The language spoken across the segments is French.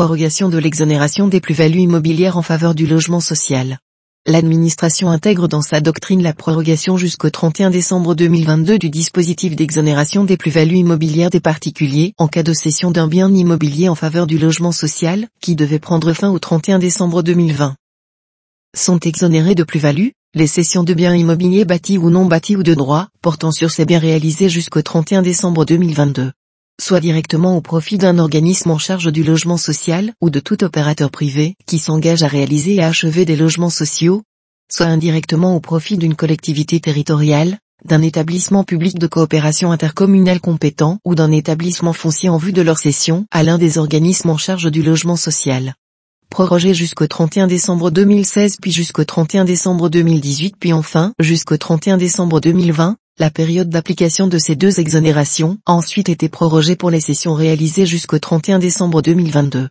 prorogation de l'exonération des plus-values immobilières en faveur du logement social. L'administration intègre dans sa doctrine la prorogation jusqu'au 31 décembre 2022 du dispositif d'exonération des plus-values immobilières des particuliers en cas de cession d'un bien immobilier en faveur du logement social, qui devait prendre fin au 31 décembre 2020. Sont exonérés de plus-value, les cessions de biens immobiliers bâtis ou non bâtis ou de droit, portant sur ces biens réalisés jusqu'au 31 décembre 2022 soit directement au profit d'un organisme en charge du logement social ou de tout opérateur privé qui s'engage à réaliser et achever des logements sociaux, soit indirectement au profit d'une collectivité territoriale, d'un établissement public de coopération intercommunale compétent ou d'un établissement foncier en vue de leur cession à l'un des organismes en charge du logement social. Prorogé jusqu'au 31 décembre 2016 puis jusqu'au 31 décembre 2018 puis enfin jusqu'au 31 décembre 2020, la période d'application de ces deux exonérations a ensuite été prorogée pour les sessions réalisées jusqu'au 31 décembre 2022.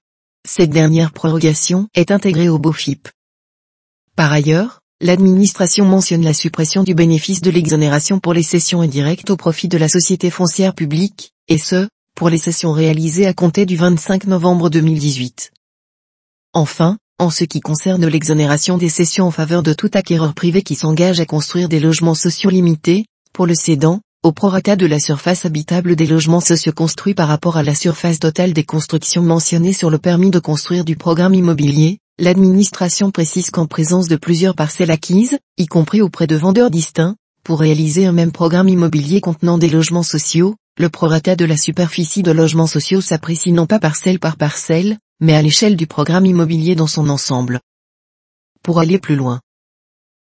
Cette dernière prorogation est intégrée au BOFIP. Par ailleurs, l'administration mentionne la suppression du bénéfice de l'exonération pour les sessions indirectes au profit de la société foncière publique, et ce, pour les sessions réalisées à compter du 25 novembre 2018. Enfin, en ce qui concerne l'exonération des sessions en faveur de tout acquéreur privé qui s'engage à construire des logements sociaux limités, pour le cédant, au prorata de la surface habitable des logements sociaux construits par rapport à la surface totale des constructions mentionnées sur le permis de construire du programme immobilier, l'administration précise qu'en présence de plusieurs parcelles acquises, y compris auprès de vendeurs distincts, pour réaliser un même programme immobilier contenant des logements sociaux, le prorata de la superficie de logements sociaux s'apprécie non pas parcelle par parcelle, mais à l'échelle du programme immobilier dans son ensemble. Pour aller plus loin,